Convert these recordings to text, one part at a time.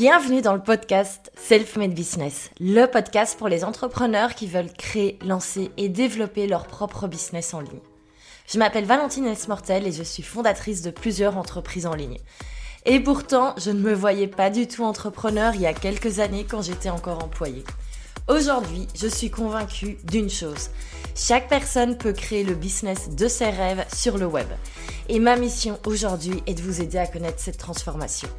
Bienvenue dans le podcast Self-Made Business, le podcast pour les entrepreneurs qui veulent créer, lancer et développer leur propre business en ligne. Je m'appelle Valentine Esmortel et je suis fondatrice de plusieurs entreprises en ligne. Et pourtant, je ne me voyais pas du tout entrepreneur il y a quelques années quand j'étais encore employée. Aujourd'hui, je suis convaincue d'une chose. Chaque personne peut créer le business de ses rêves sur le web. Et ma mission aujourd'hui est de vous aider à connaître cette transformation.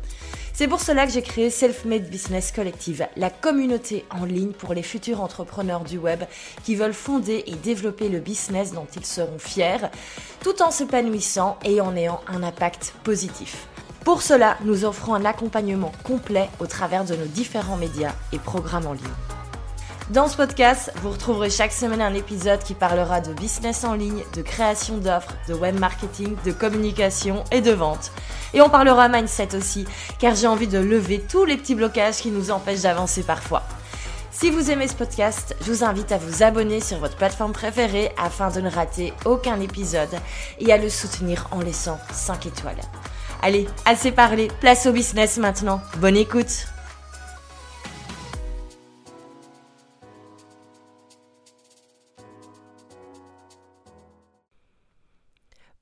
C'est pour cela que j'ai créé Self-Made Business Collective, la communauté en ligne pour les futurs entrepreneurs du web qui veulent fonder et développer le business dont ils seront fiers, tout en s'épanouissant et en ayant un impact positif. Pour cela, nous offrons un accompagnement complet au travers de nos différents médias et programmes en ligne. Dans ce podcast, vous retrouverez chaque semaine un épisode qui parlera de business en ligne, de création d'offres, de web marketing, de communication et de vente. Et on parlera mindset aussi, car j'ai envie de lever tous les petits blocages qui nous empêchent d'avancer parfois. Si vous aimez ce podcast, je vous invite à vous abonner sur votre plateforme préférée afin de ne rater aucun épisode et à le soutenir en laissant 5 étoiles. Allez, assez parlé, place au business maintenant. Bonne écoute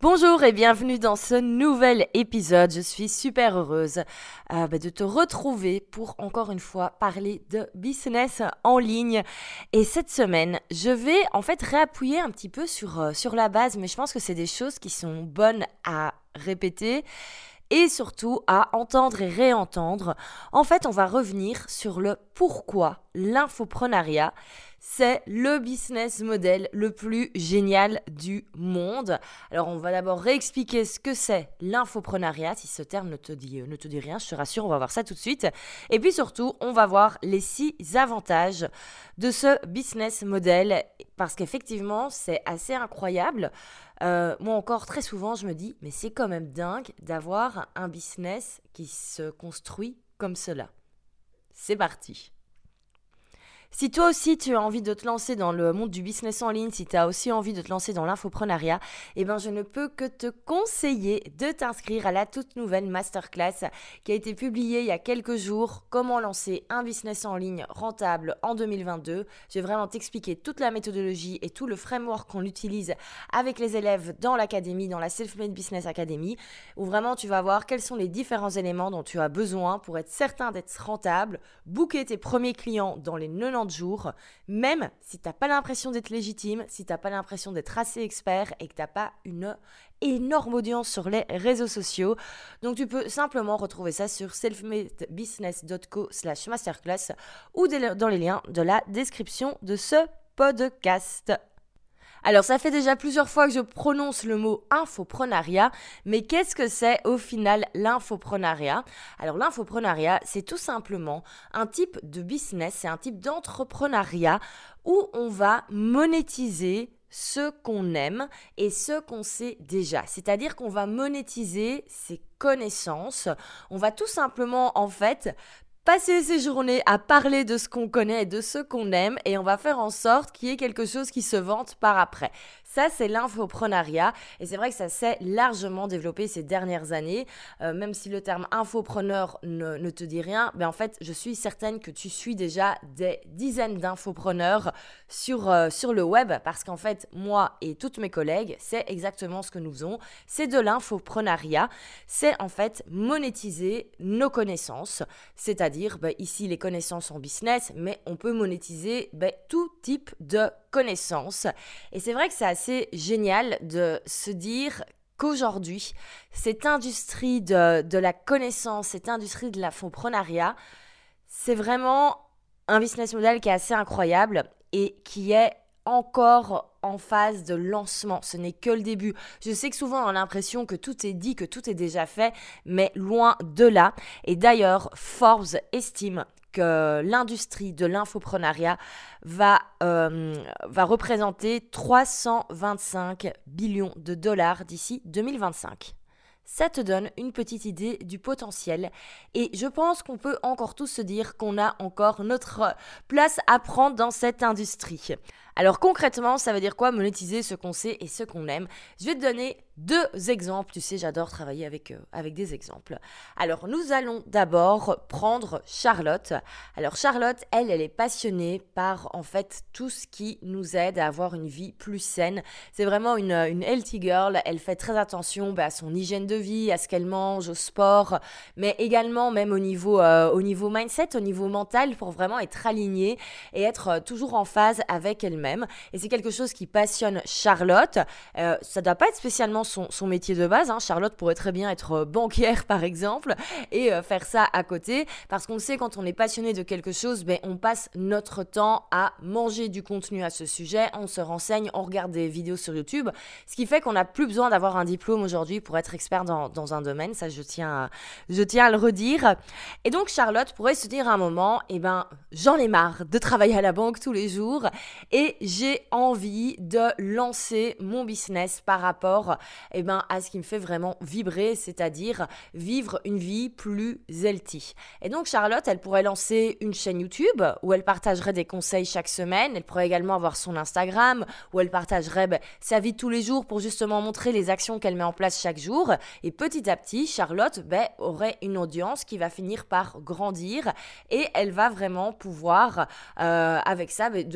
Bonjour et bienvenue dans ce nouvel épisode. Je suis super heureuse euh, bah, de te retrouver pour encore une fois parler de business en ligne. Et cette semaine, je vais en fait réappuyer un petit peu sur, euh, sur la base, mais je pense que c'est des choses qui sont bonnes à répéter et surtout à entendre et réentendre. En fait, on va revenir sur le pourquoi l'infoprenariat c'est le business model le plus génial du monde. Alors on va d'abord réexpliquer ce que c'est l'infoprenariat, si ce terme ne te, dit, ne te dit rien, je te rassure, on va voir ça tout de suite. Et puis surtout, on va voir les six avantages de ce business model, parce qu'effectivement, c'est assez incroyable. Euh, moi encore, très souvent, je me dis, mais c'est quand même dingue d'avoir un business qui se construit comme cela. C'est parti. Si toi aussi tu as envie de te lancer dans le monde du business en ligne, si tu as aussi envie de te lancer dans l'infoprenariat, eh ben je ne peux que te conseiller de t'inscrire à la toute nouvelle masterclass qui a été publiée il y a quelques jours, comment lancer un business en ligne rentable en 2022. Je vais vraiment t'expliquer toute la méthodologie et tout le framework qu'on utilise avec les élèves dans l'académie, dans la Self-Made Business Academy, où vraiment tu vas voir quels sont les différents éléments dont tu as besoin pour être certain d'être rentable, booker tes premiers clients dans les 90 jours, même si tu n'as pas l'impression d'être légitime, si tu n'as pas l'impression d'être assez expert et que tu n'as pas une énorme audience sur les réseaux sociaux. Donc tu peux simplement retrouver ça sur selfmadebusiness.co slash masterclass ou dans les liens de la description de ce podcast. Alors ça fait déjà plusieurs fois que je prononce le mot infoprenariat, mais qu'est-ce que c'est au final l'infoprenariat Alors l'infoprenariat, c'est tout simplement un type de business, c'est un type d'entrepreneuriat où on va monétiser ce qu'on aime et ce qu'on sait déjà. C'est-à-dire qu'on va monétiser ses connaissances. On va tout simplement, en fait, passer ses journées à parler de ce qu'on connaît et de ce qu'on aime et on va faire en sorte qu'il y ait quelque chose qui se vante par après. Ça, c'est l'infoprenariat. Et c'est vrai que ça s'est largement développé ces dernières années. Euh, même si le terme infopreneur ne, te dit rien, mais en fait, je suis certaine que tu suis déjà des dizaines d'infopreneurs sur, euh, sur le web. Parce qu'en fait, moi et toutes mes collègues, c'est exactement ce que nous faisons. C'est de l'infoprenariat. C'est en fait monétiser nos connaissances. C'est-à-dire, bah, ici, les connaissances en business, mais on peut monétiser bah, tout type de connaissances. Et c'est vrai que c'est assez génial de se dire qu'aujourd'hui, cette industrie de, de, la connaissance, cette industrie de l'infoprenariat, c'est vraiment un business model qui est assez incroyable et qui est encore en phase de lancement. Ce n'est que le début. Je sais que souvent on a l'impression que tout est dit, que tout est déjà fait, mais loin de là. Et d'ailleurs, Forbes estime que l'industrie de l'infoprenariat va, euh, représenter 325 billions de dollars d'ici 2025 ça te donne une petite idée du potentiel. Et je pense qu'on peut encore tous se dire qu'on a encore notre place à prendre dans cette industrie. Alors concrètement, ça veut dire quoi? Monétiser ce qu'on sait et ce qu'on aime Je vais te donner deux exemples. Tu sais, j'adore travailler avec, euh, avec des exemples. Alors, nous allons d'abord prendre Charlotte. Alors, Charlotte, elle, elle est passionnée par, en fait, tout ce qui nous aide à avoir une vie plus saine. C'est vraiment une, une healthy girl. Elle fait très attention bah, à son hygiène de vie, à ce qu'elle mange, au sport, mais également même au niveau, euh, au niveau mindset, au niveau mental, pour vraiment être alignée et être euh, toujours en phase avec elle-même. Et c'est quelque chose qui passionne Charlotte. Euh, ça ne doit pas être spécialement son, métier de base. Hein. Charlotte pourrait très bien être banquière, par exemple, et faire ça à côté, parce qu'on sait quand on est passionné de quelque chose, ben, on passe notre temps à manger du contenu à ce sujet, on se renseigne, on regarde des vidéos sur YouTube, ce qui fait qu'on n'a plus besoin d'avoir un diplôme aujourd'hui pour être expert dans, dans, un domaine, ça je tiens, à, je tiens à le redire. Et donc Charlotte pourrait se dire à un moment, eh ben j'en ai marre de travailler à la banque tous les jours et j'ai envie de lancer mon business par rapport eh ben, à ce qui me fait vraiment vibrer, c'est-à-dire vivre une vie plus healthy. Et donc Charlotte, elle pourrait lancer une chaîne YouTube où elle partagerait des conseils chaque semaine, elle pourrait également avoir son Instagram où elle partagerait ben, sa vie tous les jours pour justement montrer les actions qu'elle met en place chaque jour. Et petit à petit, Charlotte ben, aurait une audience qui va finir par grandir et elle va vraiment pouvoir, euh, avec ça, ben,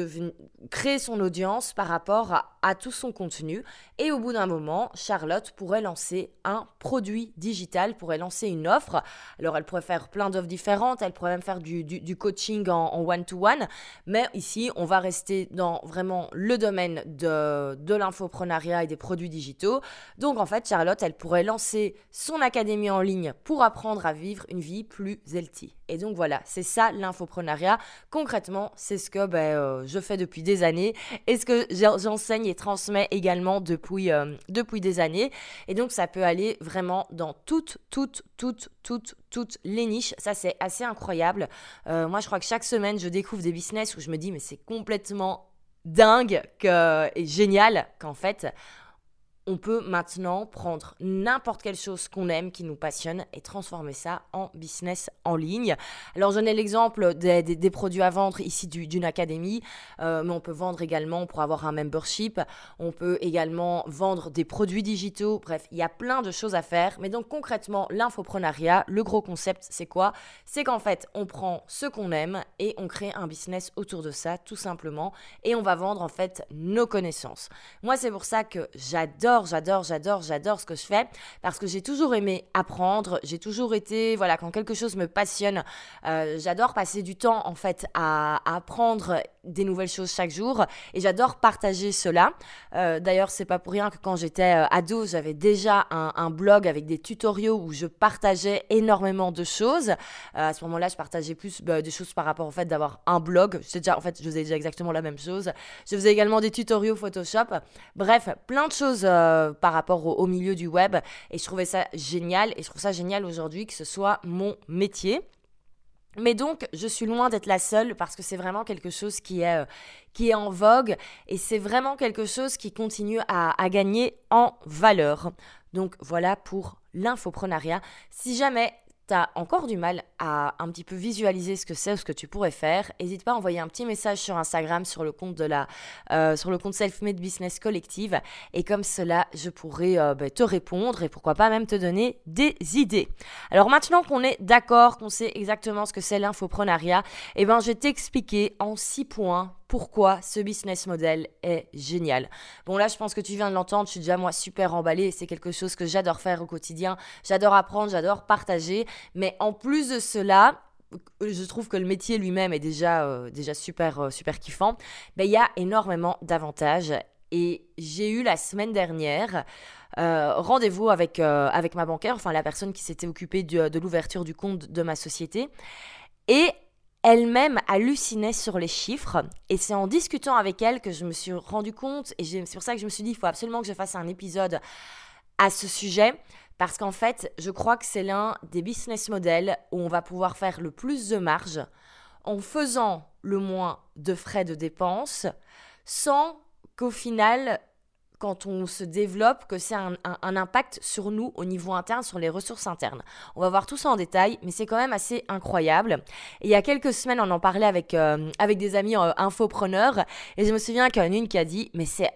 créer son audience par rapport à, tout son contenu. Et au bout d'un moment, Charlotte pourrait lancer un produit digital, pourrait lancer une offre. Alors elle pourrait faire plein d'offres différentes, elle pourrait même faire du, coaching en one-to-one, mais ici, on va rester dans vraiment le domaine de, de l'infoprenariat et des produits digitaux. Donc en fait, Charlotte, elle pourrait lancer son académie en ligne pour apprendre à vivre une vie plus healthy. Et donc voilà, c'est ça l'infoprenariat. Concrètement, c'est ce que ben, euh, je fais depuis des années et ce que j'enseigne et transmets également depuis, euh, depuis des années. Et donc ça peut aller vraiment dans toutes, toutes, toutes, toutes, toutes les niches. Ça, c'est assez incroyable. Euh, moi, je crois que chaque semaine, je découvre des business où je me dis, mais c'est complètement dingue et génial qu'en fait, on peut maintenant prendre n'importe quelle chose qu'on aime, qui nous passionne, et transformer ça en business en ligne. Alors, je ai l'exemple des, produits à vendre ici d'une académie, euh, mais on peut vendre également pour avoir un membership. On peut également vendre des produits digitaux. Bref, il y a plein de choses à faire. Mais donc, concrètement, l'infoprenariat, le gros concept, c'est quoi? C'est qu'en fait, on prend ce qu'on aime et on crée un business autour de ça, tout simplement. Et on va vendre, en fait, nos connaissances. Moi, c'est pour ça que j'adore j'adore, j'adore, j'adore, ce que je fais parce que j'ai toujours aimé apprendre. J'ai toujours été, voilà, quand quelque chose me passionne, euh, j'adore passer du temps en fait à, apprendre des nouvelles choses chaque jour et j'adore partager cela. Euh, D'ailleurs, c'est pas pour rien que quand j'étais euh, ado, j'avais déjà un, blog avec des tutoriaux où je partageais énormément de choses. Euh, à ce moment-là, je partageais plus bah, des choses par rapport au fait d'avoir un blog. Déjà, en fait, je faisais déjà exactement la même chose. Je faisais également des tutoriaux Photoshop. Bref, plein de choses euh, par rapport au, milieu du web. Et je trouvais ça génial. Et je trouve ça génial aujourd'hui que ce soit mon métier. Mais donc, je suis loin d'être la seule parce que c'est vraiment quelque chose qui est, euh, qui est en vogue et c'est vraiment quelque chose qui continue à, à gagner en valeur. Donc voilà pour l'infoprenariat. Si jamais tu as encore du mal à un petit peu visualiser ce que c'est ou ce que tu pourrais faire, n'hésite pas à envoyer un petit message sur Instagram sur le compte de la euh, sur le compte Self-Made Business Collective et comme cela je pourrais euh, bah, te répondre et pourquoi pas même te donner des idées. Alors maintenant qu'on est d'accord, qu'on sait exactement ce que c'est l'infoprenariat, eh ben je vais t'expliquer en six points pourquoi ce business model est génial. Bon là, je pense que tu viens de l'entendre, je suis déjà moi super emballée, c'est quelque chose que j'adore faire au quotidien, j'adore apprendre, j'adore partager, mais en plus de cela, je trouve que le métier lui-même est déjà, euh, déjà super, euh, super kiffant, ben, il y a énormément d'avantages. Et j'ai eu la semaine dernière euh, rendez-vous avec, avec ma banquière, enfin la personne qui s'était occupée de l'ouverture du compte de ma société. Et elle-même hallucinait sur les chiffres. Et c'est en discutant avec elle que je me suis rendu compte, et c'est pour ça que je me suis dit, il faut absolument que je fasse un épisode à ce sujet, parce qu'en fait, je crois que c'est l'un des business models où on va pouvoir faire le plus de marge en faisant le moins de frais de dépenses, sans qu'au final, quand on se développe que c'est un, impact sur nous au niveau interne, sur les ressources internes. On va voir tout ça en détail, mais c'est quand même assez incroyable. Il y a quelques semaines, on en parlait avec, euh, avec des amis euh, infopreneurs, et je me souviens qu'il y en a une qui a dit, mais c'est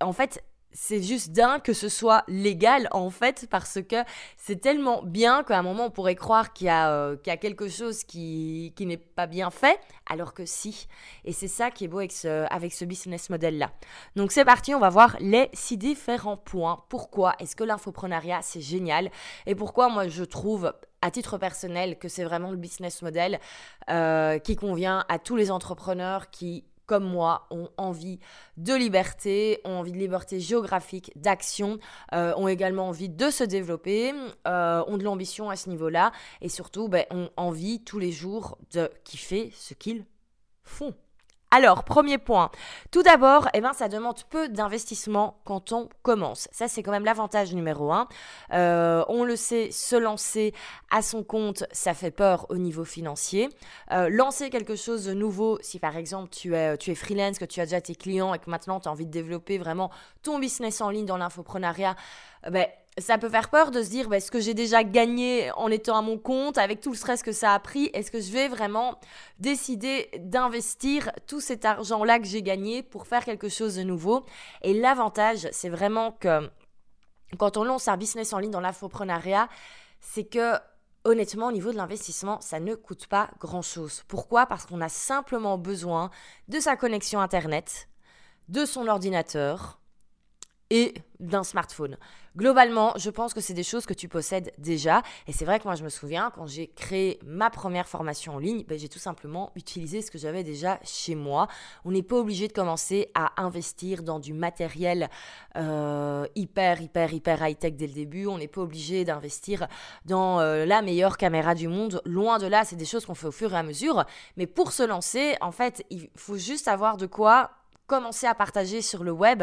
en fait c'est juste dingue que ce soit légal en fait parce que c'est tellement bien qu'à un moment on pourrait croire qu'il y, euh, y, a quelque chose qui, qui n'est pas bien fait alors que si. Et c'est ça qui est beau avec ce, avec ce business model là. Donc c'est parti, on va voir les six différents points. Pourquoi est-ce que l'infoprenariat c'est génial? Et pourquoi moi je trouve à titre personnel que c'est vraiment le business model euh, qui convient à tous les entrepreneurs qui comme moi, ont envie de liberté, ont envie de liberté géographique, d'action, euh, ont également envie de se développer, euh, ont de l'ambition à ce niveau-là, et surtout ben, ont envie tous les jours de kiffer ce qu'ils font. Alors, premier point. Tout d'abord, eh ben, ça demande peu d'investissement quand on commence. Ça, c'est quand même l'avantage numéro un. Euh, on le sait, se lancer à son compte, ça fait peur au niveau financier. Euh, lancer quelque chose de nouveau, si par exemple tu es, freelance, que tu as déjà tes clients et que maintenant tu as envie de développer vraiment ton business en ligne dans l'infoprenariat, ben, ça peut faire peur de se dire, bah, est-ce que j'ai déjà gagné en étant à mon compte, avec tout le stress que ça a pris Est-ce que je vais vraiment décider d'investir tout cet argent-là que j'ai gagné pour faire quelque chose de nouveau? Et l'avantage, c'est vraiment que quand on lance un business en ligne dans l'infoprenariat, c'est que honnêtement, au niveau de l'investissement, ça ne coûte pas grand-chose. Pourquoi? Parce qu'on a simplement besoin de sa connexion Internet, de son ordinateur, et d'un smartphone. Globalement, je pense que c'est des choses que tu possèdes déjà. Et c'est vrai que moi, je me souviens, quand j'ai créé ma première formation en ligne, ben, j'ai tout simplement utilisé ce que j'avais déjà chez moi. On n'est pas obligé de commencer à investir dans du matériel euh, hyper, hyper, hyper high-tech dès le début. On n'est pas obligé d'investir dans euh, la meilleure caméra du monde. Loin de là, c'est des choses qu'on fait au fur et à mesure. Mais pour se lancer, en fait, il faut juste avoir de quoi commencer à partager sur le web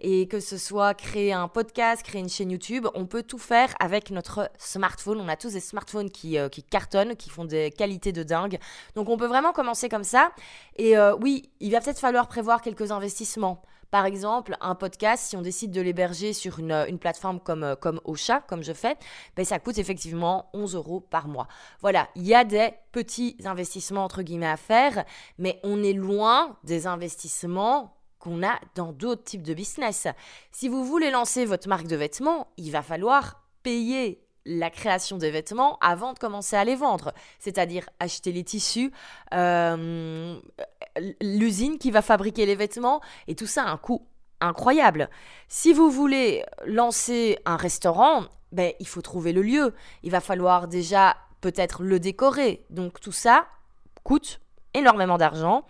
et que ce soit créer un podcast, créer une chaîne YouTube, on peut tout faire avec notre smartphone. On a tous des smartphones qui, euh, qui cartonnent, qui font des qualités de dingue. Donc on peut vraiment commencer comme ça. Et euh, oui, il va peut-être falloir prévoir quelques investissements. Par exemple, un podcast, si on décide de l'héberger sur une, une, plateforme comme, euh, comme Ocha, comme je fais, ben ça coûte effectivement 11 euros par mois. Voilà, il y a des petits investissements entre guillemets à faire, mais on est loin des investissements qu'on a dans d'autres types de business. Si vous voulez lancer votre marque de vêtements, il va falloir payer la création des vêtements avant de commencer à les vendre. C'est-à-dire acheter les tissus, euh, l'usine qui va fabriquer les vêtements, et tout ça a un coût incroyable. Si vous voulez lancer un restaurant, ben, il faut trouver le lieu. Il va falloir déjà peut-être le décorer. Donc tout ça coûte énormément d'argent.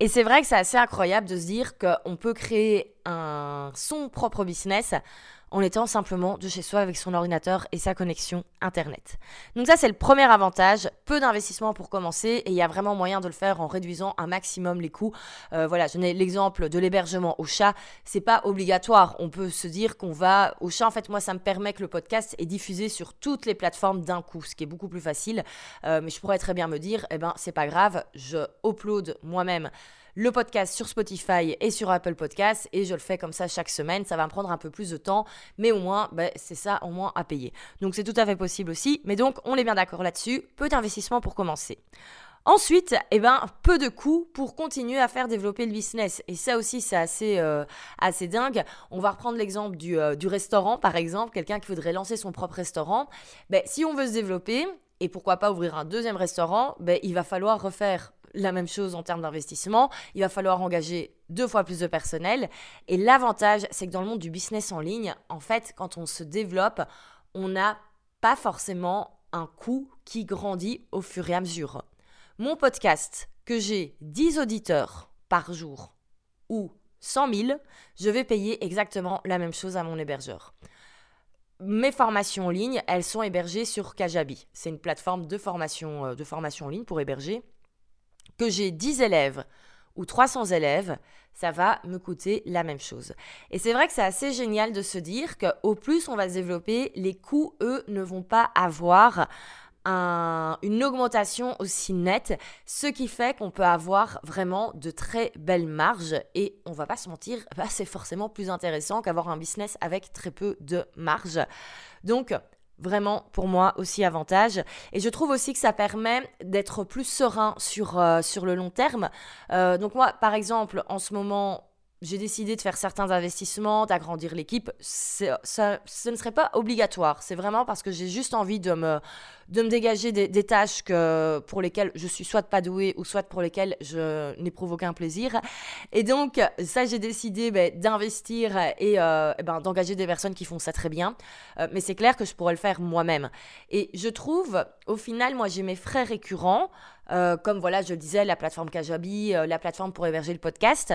Et c'est vrai que c'est assez incroyable de se dire qu'on peut créer son propre business en étant simplement de chez soi avec son ordinateur et sa connexion Internet. Donc ça, c'est le premier avantage. Peu d'investissement pour commencer et il y a vraiment moyen de le faire en réduisant un maximum les coûts. Euh, voilà, je l'exemple de l'hébergement au chat. C'est pas obligatoire. On peut se dire qu'on va au chat. En fait, moi, ça me permet que le podcast est diffusé sur toutes les plateformes d'un coup, ce qui est beaucoup plus facile. Euh, mais je pourrais très bien me dire, eh ben, c'est pas grave, je upload moi-même le podcast sur Spotify et sur Apple Podcasts et je le fais comme ça chaque semaine. Ça va me prendre un peu plus de temps, mais au moins, ben, c'est ça au moins à payer. Donc c'est tout à fait possible aussi. Mais donc, on est bien d'accord là-dessus. Peu d'investissement pour commencer. Ensuite, eh ben, peu de coûts pour continuer à faire développer le business. Et ça aussi, c'est assez, euh, assez dingue. On va reprendre l'exemple du, euh, du, restaurant, par exemple. Quelqu'un qui voudrait lancer son propre restaurant. Ben, si on veut se développer, et pourquoi pas ouvrir un deuxième restaurant, ben, il va falloir refaire la même chose en termes d'investissement. Il va falloir engager deux fois plus de personnel. Et l'avantage, c'est que dans le monde du business en ligne, en fait, quand on se développe, on n'a pas forcément un coût qui grandit au fur et à mesure. Mon podcast, que j'ai 10 auditeurs par jour ou 100 000, je vais payer exactement la même chose à mon hébergeur. Mes formations en ligne, elles sont hébergées sur Kajabi. C'est une plateforme de formation, euh, de formation en ligne pour héberger que j'ai 10 élèves ou 300 élèves, ça va me coûter la même chose. Et c'est vrai que c'est assez génial de se dire qu'au plus on va se développer, les coûts, eux, ne vont pas avoir une augmentation aussi nette, ce qui fait qu'on peut avoir vraiment de très belles marges et on va pas se mentir, bah, c'est forcément plus intéressant qu'avoir un business avec très peu de marge. Donc vraiment pour moi aussi avantage. Et je trouve aussi que ça permet d'être plus serein sur, euh, sur le long terme. Euh, donc moi, par exemple, en ce moment, j'ai décidé de faire certains investissements, d'agrandir l'équipe, ça, ce ne serait pas obligatoire. C'est vraiment parce que j'ai juste envie de me, de me dégager des, tâches que, pour lesquelles je suis soit pas douée ou soit pour lesquelles je n'éprouve aucun plaisir. Et donc, ça, j'ai décidé ben, d'investir et, euh, ben, d'engager des personnes qui font ça très bien. Euh, mais c'est clair que je pourrais le faire moi-même. Et je trouve, au final, moi, j'ai mes frais récurrents, euh, comme voilà, je le disais, la plateforme Kajabi, la plateforme pour héberger le podcast.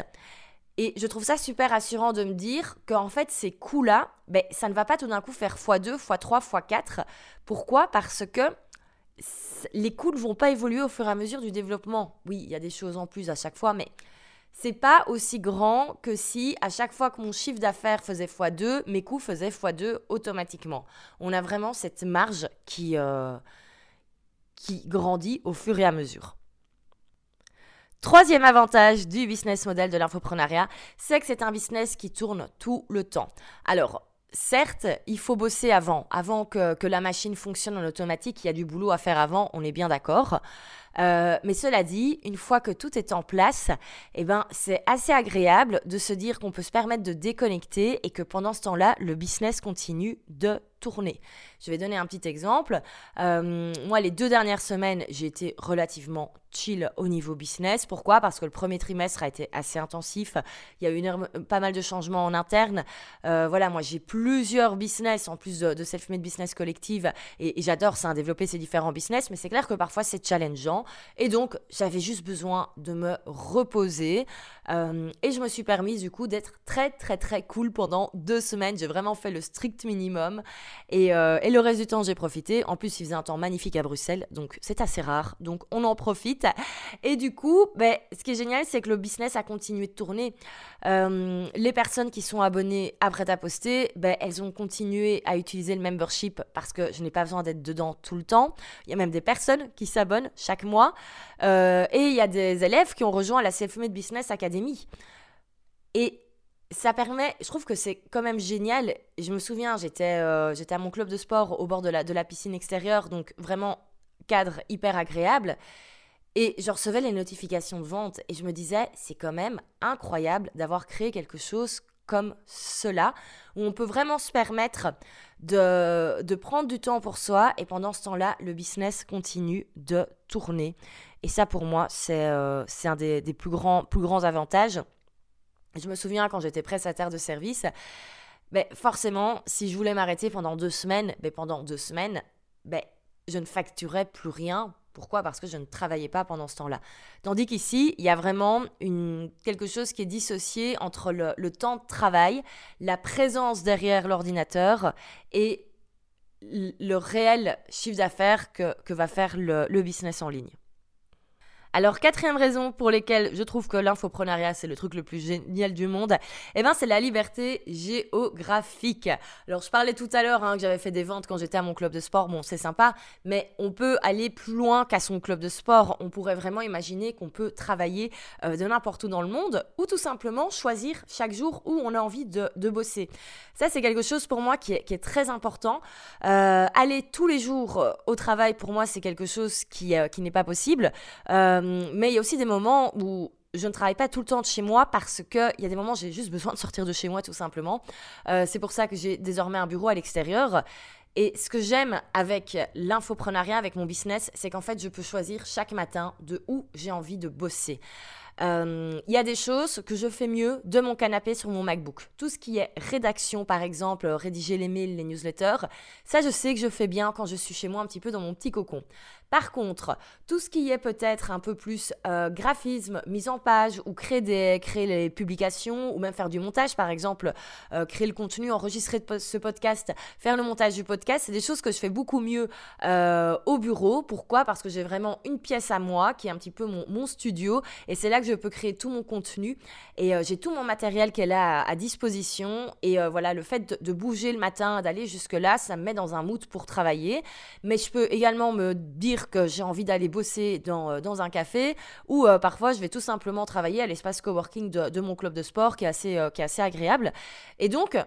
Et je trouve ça super assurant de me dire qu'en fait, ces coûts-là, ben, ça ne va pas tout d'un coup faire x2, x3, x4. Pourquoi? Parce que les coûts ne vont pas évoluer au fur et à mesure du développement. Oui, il y a des choses en plus à chaque fois, mais c'est pas aussi grand que si à chaque fois que mon chiffre d'affaires faisait x2, mes coûts faisaient x2 automatiquement. On a vraiment cette marge qui, euh, qui grandit au fur et à mesure. Troisième avantage du business model de l'infoprenariat, c'est que c'est un business qui tourne tout le temps. Alors, certes, il faut bosser avant, avant que, que, la machine fonctionne en automatique, il y a du boulot à faire avant, on est bien d'accord. Euh, mais cela dit, une fois que tout est en place, eh ben, c'est assez agréable de se dire qu'on peut se permettre de déconnecter et que pendant ce temps-là, le business continue de tourner. Je vais donner un petit exemple. Euh, moi, les deux dernières semaines, j'ai été relativement chill au niveau business. Pourquoi? Parce que le premier trimestre a été assez intensif. Il y a eu pas mal de changements en interne. Euh, voilà, moi, j'ai plusieurs business en plus de, self-made business collective et, et j'adore ça, développer ces différents business. Mais c'est clair que parfois, c'est challengeant. Et donc, j'avais juste besoin de me reposer. Euh, et je me suis permis du coup d'être très très très cool pendant deux semaines. J'ai vraiment fait le strict minimum. Et, euh, et le reste du temps, j'ai profité. En plus, il faisait un temps magnifique à Bruxelles. Donc, c'est assez rare. Donc, on en profite. Et du coup, ben, ce qui est génial, c'est que le business a continué de tourner. Euh, les personnes qui sont abonnées après ta poster, ben, elles ont continué à utiliser le membership parce que je n'ai pas besoin d'être dedans tout le temps. Il y a même des personnes qui s'abonnent chaque mois moi. Euh, et il y a des élèves qui ont rejoint la Self-Made Business Academy. Et ça permet, je trouve que c'est quand même génial. Je me souviens, j'étais euh, j'étais à mon club de sport au bord de la, de la piscine extérieure, donc vraiment cadre hyper agréable. Et je recevais les notifications de vente et je me disais, c'est quand même incroyable d'avoir créé quelque chose comme cela, où on peut vraiment se permettre de, de prendre du temps pour soi et pendant ce temps-là, le business continue de tourner. Et ça, pour moi, c'est euh, un des, des, plus, grands, plus grands avantages. Je me souviens quand j'étais prestataire de service, ben, forcément, si je voulais m'arrêter pendant deux semaines, ben, pendant deux semaines, ben, je ne facturais plus rien pourquoi? Parce que je ne travaillais pas pendant ce temps-là. Tandis qu'ici, il y a vraiment quelque chose qui est dissocié entre le, temps de travail, la présence derrière l'ordinateur et le réel chiffre d'affaires que, va faire le business en ligne. Alors, quatrième raison pour laquelle je trouve que l'infoprenariat, c'est le truc le plus génial du monde, eh ben, c'est la liberté géographique. Alors, je parlais tout à l'heure hein, que j'avais fait des ventes quand j'étais à mon club de sport. Bon, c'est sympa, mais on peut aller plus loin qu'à son club de sport. On pourrait vraiment imaginer qu'on peut travailler euh, de n'importe où dans le monde ou tout simplement choisir chaque jour où on a envie de, bosser. Ça, c'est quelque chose pour moi qui est, très important. Euh, aller tous les jours euh, au travail, pour moi, c'est quelque chose qui, qui n'est pas possible. Mais il y a aussi des moments où je ne travaille pas tout le temps de chez moi parce qu'il y a des moments où j'ai juste besoin de sortir de chez moi tout simplement. Euh, c'est pour ça que j'ai désormais un bureau à l'extérieur. Et ce que j'aime avec l'infoprenariat, avec mon business, c'est qu'en fait, je peux choisir chaque matin de où j'ai envie de bosser. Euh, il y a des choses que je fais mieux de mon canapé sur mon MacBook. Tout ce qui est rédaction, par exemple, rédiger les mails, les newsletters, ça je sais que je fais bien quand je suis chez moi un petit peu dans mon petit cocon. Par contre, tout ce qui est peut-être un peu plus euh, graphisme, mise en page ou créer, des, créer les publications ou même faire du montage, par exemple, euh, créer le contenu, enregistrer ce podcast, faire le montage du podcast, c'est des choses que je fais beaucoup mieux au bureau. Pourquoi? Parce que j'ai vraiment une pièce à moi qui est un petit peu mon, studio et c'est là que je peux créer tout mon contenu et euh, j'ai tout mon matériel qui est là à, disposition. Et euh, voilà, le fait de, bouger le matin, d'aller jusque-là, ça me met dans un mood pour travailler. Mais je peux également me dire que j'ai envie d'aller bosser dans, euh, dans, un café ou parfois je vais tout simplement travailler à l'espace coworking de, mon club de sport qui est assez, qui est assez agréable. Et donc,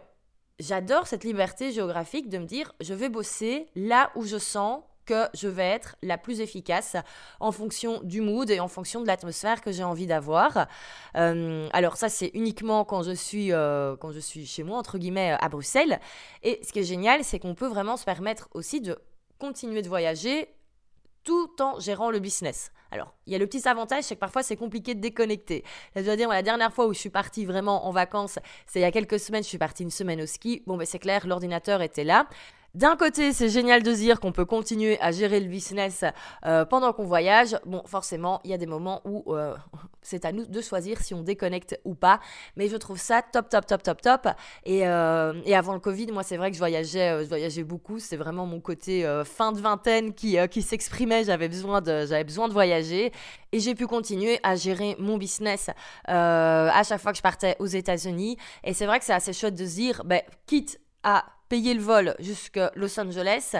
j'adore cette liberté géographique de me dire je vais bosser là où je sens que je vais être la plus efficace en fonction du mood et en fonction de l'atmosphère que j'ai envie d'avoir. Euh, alors ça, c'est uniquement quand je suis euh, quand je suis chez moi entre guillemets à Bruxelles. Et ce qui est génial, c'est qu'on peut vraiment se permettre aussi de continuer de voyager tout en gérant le business. Alors, il y a le petit avantage, c'est que parfois c'est compliqué de déconnecter. je dois dire, la dernière fois où je suis partie vraiment en vacances, c'est il y a quelques semaines, je suis partie une semaine au ski. Bon, ben c'est clair, l'ordinateur était là. D'un côté, c'est génial de dire qu'on peut continuer à gérer le business euh, pendant qu'on voyage. Bon, forcément, il y a des moments où euh, c'est à nous de choisir si on déconnecte ou pas. Mais je trouve ça top, top, top, top, top. Et, euh, avant le Covid, moi, c'est vrai que je voyageais, je voyageais beaucoup. C'est vraiment mon côté fin de vingtaine qui, qui s'exprimait. J'avais besoin, de, besoin de voyager. Et j'ai pu continuer à gérer mon business à chaque fois que je partais aux États-Unis. Et c'est vrai que c'est assez chouette de dire, ben, quitte à payer le vol jusqu'à Los Angeles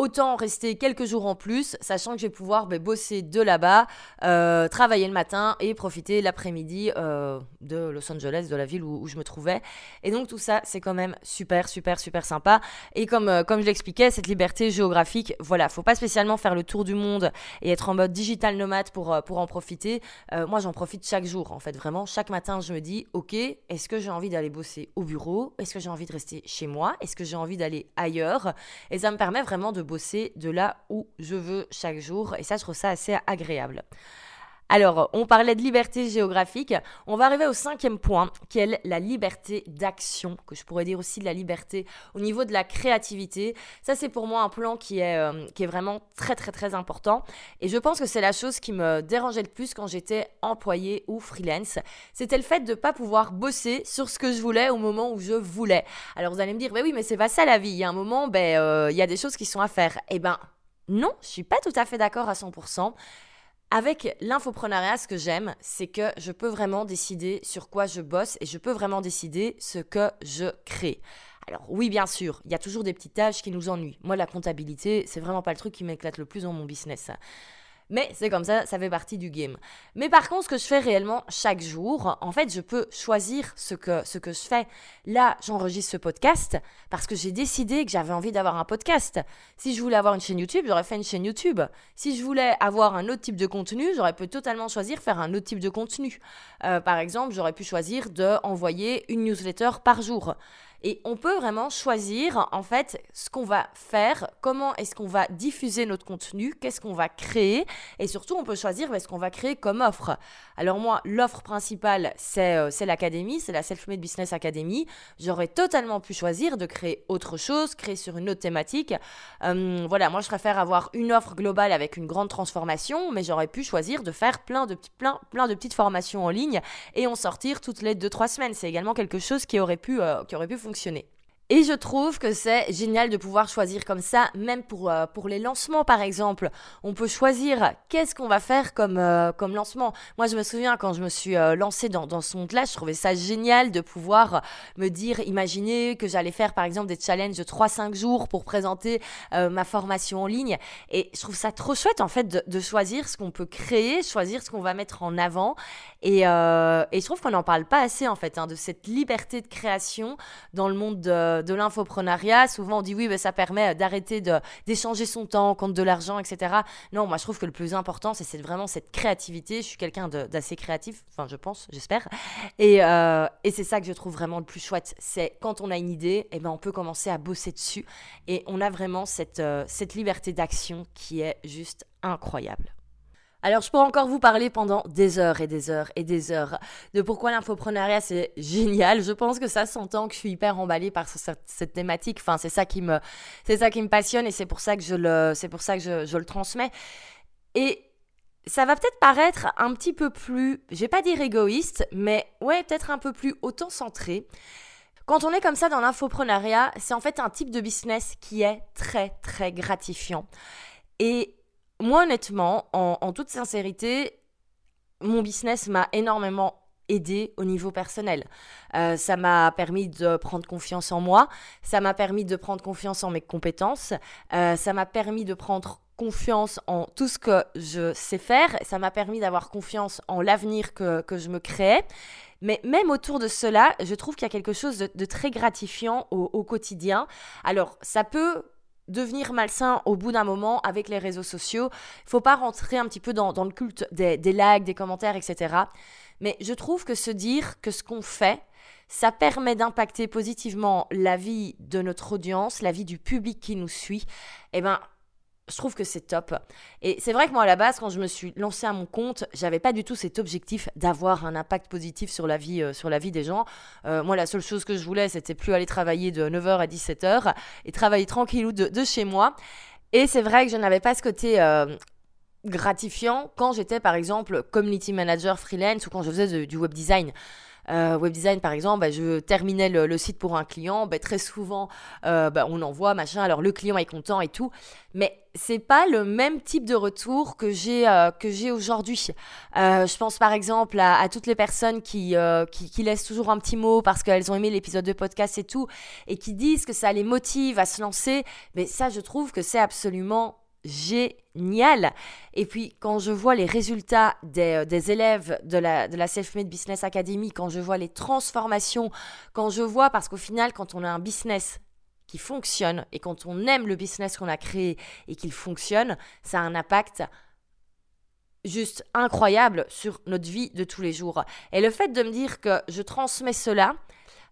autant rester quelques jours en plus, sachant que je vais pouvoir ben, bosser de là-bas, euh, travailler le matin et profiter l'après-midi euh, de Los Angeles, de la ville où, je me trouvais. Et donc tout ça, c'est quand même super, super, super sympa. Et comme, euh, comme je l'expliquais, cette liberté géographique, voilà, faut pas spécialement faire le tour du monde et être en mode digital nomade pour, pour en profiter. moi, j'en profite chaque jour, en fait, vraiment. Chaque matin, je me dis, ok, est-ce que j'ai envie d'aller bosser au bureau? Est-ce que j'ai envie de rester chez moi? Est-ce que j'ai envie d'aller ailleurs? Et ça me permet vraiment de bosser de là où je veux chaque jour. Et ça, je trouve ça assez agréable. Alors, on parlait de liberté géographique. On va arriver au cinquième point, qui est la liberté d'action, que je pourrais dire aussi de la liberté au niveau de la créativité. Ça, c'est pour moi un plan qui est, euh, qui est vraiment très, très, très important. Et je pense que c'est la chose qui me dérangeait le plus quand j'étais employé ou freelance. C'était le fait de ne pas pouvoir bosser sur ce que je voulais au moment où je voulais. Alors, vous allez me dire, bah oui, mais c'est pas ça la vie. Il y a un moment, ben, euh, il y a des choses qui sont à faire. Eh ben, non, je suis pas tout à fait d'accord à 100%. Avec l'infoprenariat, ce que j'aime, c'est que je peux vraiment décider sur quoi je bosse et je peux vraiment décider ce que je crée. Alors oui, bien sûr, il y a toujours des petites tâches qui nous ennuient. Moi, la comptabilité, c'est vraiment pas le truc qui m'éclate le plus dans mon business. Mais c'est comme ça, ça fait partie du game. Mais par contre, ce que je fais réellement chaque jour, en fait, je peux choisir ce que, ce que je fais. Là, j'enregistre ce podcast parce que j'ai décidé que j'avais envie d'avoir un podcast. Si je voulais avoir une chaîne YouTube, j'aurais fait une chaîne YouTube. Si je voulais avoir un autre type de contenu, j'aurais pu totalement choisir faire un autre type de contenu. Euh, par exemple, j'aurais pu choisir d'envoyer une newsletter par jour. Et on peut vraiment choisir en fait ce qu'on va faire, comment est-ce qu'on va diffuser notre contenu, qu'est-ce qu'on va créer et surtout on peut choisir ce qu'on va créer comme offre. Alors moi, l'offre principale, c'est euh, l'académie, c'est la Self-Made Business Academy. J'aurais totalement pu choisir de créer autre chose, créer sur une autre thématique. Euh, voilà, moi je préfère avoir une offre globale avec une grande transformation, mais j'aurais pu choisir de faire plein de, plein, plein de petites formations en ligne et en sortir toutes les 2-3 semaines. C'est également quelque chose qui aurait pu, euh, qui aurait pu fonctionner fonctionner. Et je trouve que c'est génial de pouvoir choisir comme ça, même pour, euh, pour les lancements par exemple. On peut choisir qu'est-ce qu'on va faire comme, euh, comme lancement. Moi je me souviens quand je me suis euh, lancée dans, dans ce monde-là, je trouvais ça génial de pouvoir me dire, imaginer que j'allais faire par exemple des challenges de 3-5 jours pour présenter ma formation en ligne. Et je trouve ça trop chouette en fait de, choisir ce qu'on peut créer, choisir ce qu'on va mettre en avant. Et, et je trouve qu'on n'en parle pas assez en fait, hein, de cette liberté de création dans le monde de de l'infoprenariat, souvent on dit oui, mais ça permet d'arrêter d'échanger son temps contre de l'argent, etc. Non, moi je trouve que le plus important, c'est vraiment cette créativité. Je suis quelqu'un d'assez créatif, enfin je pense, j'espère. Et, euh, et c'est ça que je trouve vraiment le plus chouette. C'est quand on a une idée, eh ben, on peut commencer à bosser dessus. Et on a vraiment cette, euh, cette liberté d'action qui est juste incroyable. Alors, je pourrais encore vous parler pendant des heures et des heures et des heures de pourquoi l'infoprenariat c'est génial. Je pense que ça s'entend que je suis hyper emballée par cette, thématique. Enfin, c'est ça qui me, c'est ça qui me passionne et c'est pour ça que je le, c'est pour ça que je, le transmets. Et ça va peut-être paraître un petit peu plus, je vais pas dire égoïste, mais ouais, peut-être un peu plus auto-centré. Quand on est comme ça dans l'infoprenariat, c'est en fait un type de business qui est très très gratifiant. Et moi, honnêtement, en, toute sincérité, mon business m'a énormément aidé au niveau personnel. Euh, ça m'a permis de prendre confiance en moi, ça m'a permis de prendre confiance en mes compétences, euh, ça m'a permis de prendre confiance en tout ce que je sais faire, ça m'a permis d'avoir confiance en l'avenir que, je me créais. Mais même autour de cela, je trouve qu'il y a quelque chose de, très gratifiant au, au quotidien. Alors, ça peut devenir malsain au bout d'un moment avec les réseaux sociaux. Il faut pas rentrer un petit peu dans, le culte des, des likes, des commentaires, etc. Mais je trouve que se dire que ce qu'on fait, ça permet d'impacter positivement la vie de notre audience, la vie du public qui nous suit, eh ben, je trouve que c'est top. Et c'est vrai que moi, à la base, quand je me suis lancée à mon compte, j'avais pas du tout cet objectif d'avoir un impact positif sur la vie, euh, sur la vie des gens. Euh, moi, la seule chose que je voulais, c'était plus aller travailler de 9h à 17h et travailler tranquillou de, de chez moi. Et c'est vrai que je n'avais pas ce côté euh, gratifiant quand j'étais, par exemple, community manager freelance ou quand je faisais du web design. Euh, web design par exemple, bah, je terminais le, site pour un client, bah, très souvent euh, bah, on envoie machin, alors le client est content et tout, mais c'est pas le même type de retour que j'ai euh, aujourd'hui. je pense par exemple à, toutes les personnes qui, qui laissent toujours un petit mot parce qu'elles ont aimé l'épisode de podcast et tout et qui disent que ça les motive à se lancer, mais ça je trouve que c'est absolument génial. Et puis, quand je vois les résultats des, euh, élèves de la, de la Self-Made Business Academy, quand je vois les transformations, quand je vois, parce qu'au final, quand on a un business qui fonctionne et quand on aime le business qu'on a créé et qu'il fonctionne, ça a un impact juste incroyable sur notre vie de tous les jours. Et le fait de me dire que je transmets cela,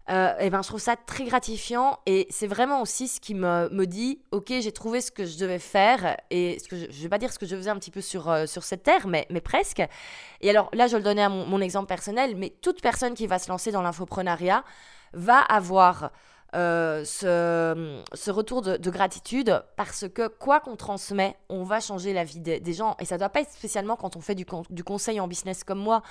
euh, et ben, je trouve ça très gratifiant et c'est vraiment aussi ce qui me, me dit ok j'ai trouvé ce que je devais faire et ce que je, je vais pas dire ce que je faisais un petit peu sur, euh, sur cette terre mais, mais presque. Et alors là je le donnais à mon, mon exemple personnel mais toute personne qui va se lancer dans l'infoprenariat va avoir euh, ce, ce, retour de, gratitude parce que quoi qu'on transmet, on va changer la vie des, gens. Et ça ne doit pas être spécialement quand on fait du, conseil en business comme moi.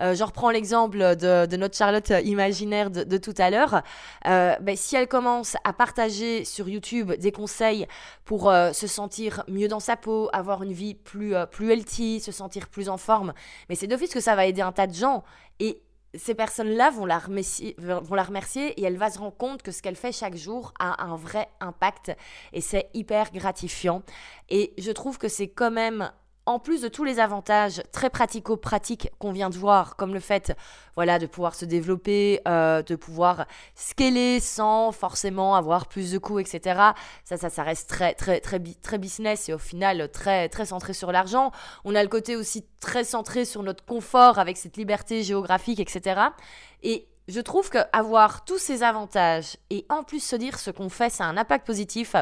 Euh, je reprends l'exemple de, notre Charlotte imaginaire de, de tout à l'heure. Euh, ben, si elle commence à partager sur YouTube des conseils pour se sentir mieux dans sa peau, avoir une vie plus, plus healthy, se sentir plus en forme, mais c'est d'office que ça va aider un tas de gens. Et ces personnes-là vont, la remercier, vont la remercier et elle va se rendre compte que ce qu'elle fait chaque jour a un vrai impact et c'est hyper gratifiant. Et je trouve que c'est quand même en plus de tous les avantages très pratico-pratiques qu'on vient de voir, comme le fait voilà, de pouvoir se développer, euh, de pouvoir scaler sans forcément avoir plus de coûts, etc. Ça, ça, ça reste très, très, très, très business et au final très, très centré sur l'argent. On a le côté aussi très centré sur notre confort avec cette liberté géographique, etc. Et je trouve qu'avoir tous ces avantages et en plus se dire ce qu'on fait, ça a un impact positif.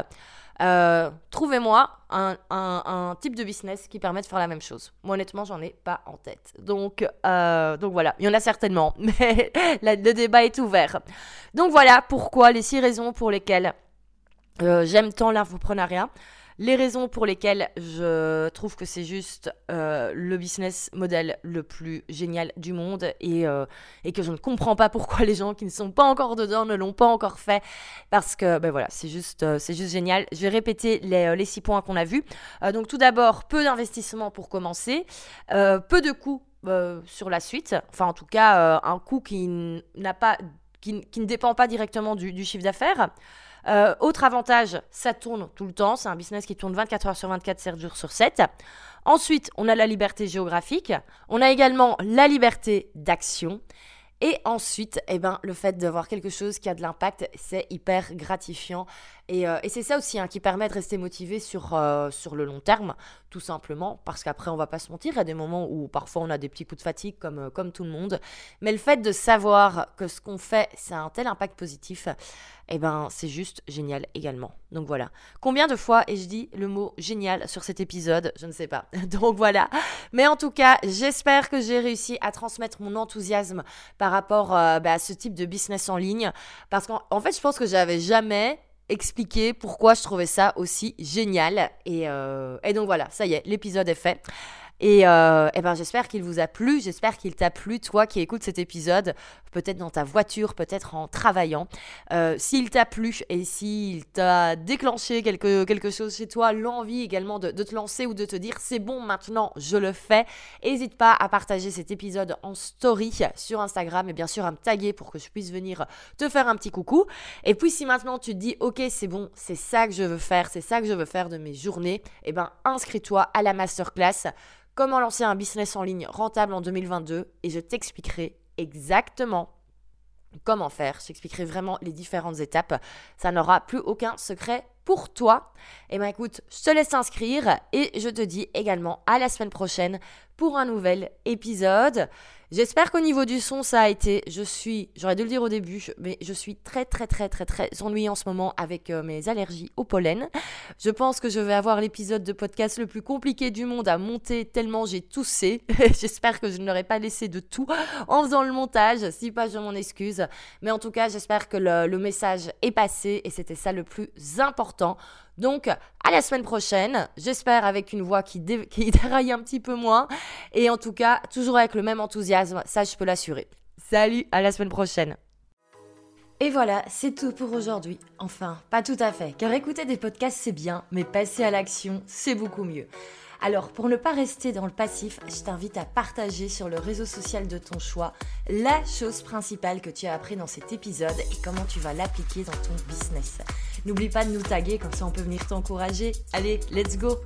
Euh, trouvez-moi un, type de business qui permet de faire la même chose. Moi, honnêtement, j'en ai pas en tête. Donc, euh, voilà, il y en a certainement, mais le débat est ouvert. Donc voilà pourquoi les six raisons pour lesquelles euh, j'aime tant l'infoprenariat les raisons pour lesquelles je trouve que c'est juste euh, le business model le plus génial du monde et, euh, et, que je ne comprends pas pourquoi les gens qui ne sont pas encore dedans ne l'ont pas encore fait. Parce que ben voilà c'est juste euh, c'est juste génial. Je vais répéter les, les six points qu'on a vus. Donc tout d'abord peu d'investissement pour commencer. Peu de coûts sur la suite. Enfin en tout cas un coût qui pas qui, qui, ne dépend pas directement du chiffre d'affaires euh, autre avantage, ça tourne tout le temps. C'est un business qui tourne 24 heures sur 24, 7 jours sur 7. Ensuite, on a la liberté géographique. On a également la liberté d'action. Et ensuite, eh ben, le fait d'avoir quelque chose qui a de l'impact, c'est hyper gratifiant. Et, euh, c'est ça aussi hein, qui permet de rester motivé sur, euh, sur le long terme, tout simplement, parce qu'après, on va pas se mentir, il y a des moments où parfois on a des petits coups de fatigue comme, euh, comme tout le monde. Mais le fait de savoir que ce qu'on fait, a un tel impact positif, eh ben, c'est juste génial également. Donc voilà. Combien de fois ai-je dit le mot génial sur cet épisode? Je ne sais pas. Donc voilà. Mais en tout cas, j'espère que j'ai réussi à transmettre mon enthousiasme par rapport bah, à ce type de business en ligne. Parce qu'en fait, je pense que j'avais jamais expliquer pourquoi je trouvais ça aussi génial. Et, euh, et donc voilà, ça y est, l'épisode est fait. Et, euh, eh ben, j'espère qu'il vous a plu, j'espère qu'il t'a plu, toi qui écoutes cet épisode, peut-être dans ta voiture, peut-être en travaillant. Euh, s'il t'a plu et s'il t'a déclenché quelque, quelque chose chez toi, l'envie également de, de, te lancer ou de te dire c'est bon maintenant, je le fais, n'hésite pas à partager cet épisode en story sur Instagram et bien sûr à me taguer pour que je puisse venir te faire un petit coucou. Et puis si maintenant tu te dis ok c'est bon, c'est ça que je veux faire, c'est ça que je veux faire de mes journées, eh ben inscris-toi à la masterclass comment lancer un business en ligne rentable en 2022 et je t'expliquerai exactement comment faire. Je t'expliquerai vraiment les différentes étapes. Ça n'aura plus aucun secret pour toi. Et eh ben écoute, je te laisse inscrire et je te dis également à la semaine prochaine pour un nouvel épisode. J'espère qu'au niveau du son, ça a été. Je suis, j'aurais dû le dire au début, mais je suis très très très très très ennuyée en ce moment avec euh, mes allergies au pollen. Je pense que je vais avoir l'épisode de podcast le plus compliqué du monde à monter tellement j'ai toussé. j'espère que je ne l'aurais pas laissé de tout en faisant le montage. Si pas, je m'en excuse. Mais en tout cas, j'espère que le message est passé et c'était ça le plus important. Donc, à la semaine prochaine, j'espère avec une voix qui, déraille un petit peu moins. Et en tout cas, toujours avec le même enthousiasme, ça je peux l'assurer. Salut, à la semaine prochaine. Et voilà, c'est tout pour aujourd'hui. Enfin, pas tout à fait, car écouter des podcasts c'est bien, mais passer à l'action, c'est beaucoup mieux. Alors, pour ne pas rester dans le passif, je t'invite à partager sur le réseau social de ton choix la chose principale que tu as appris dans cet épisode et comment tu vas l'appliquer dans ton business. N'oublie pas de nous taguer, comme ça on peut venir t'encourager. Allez, let's go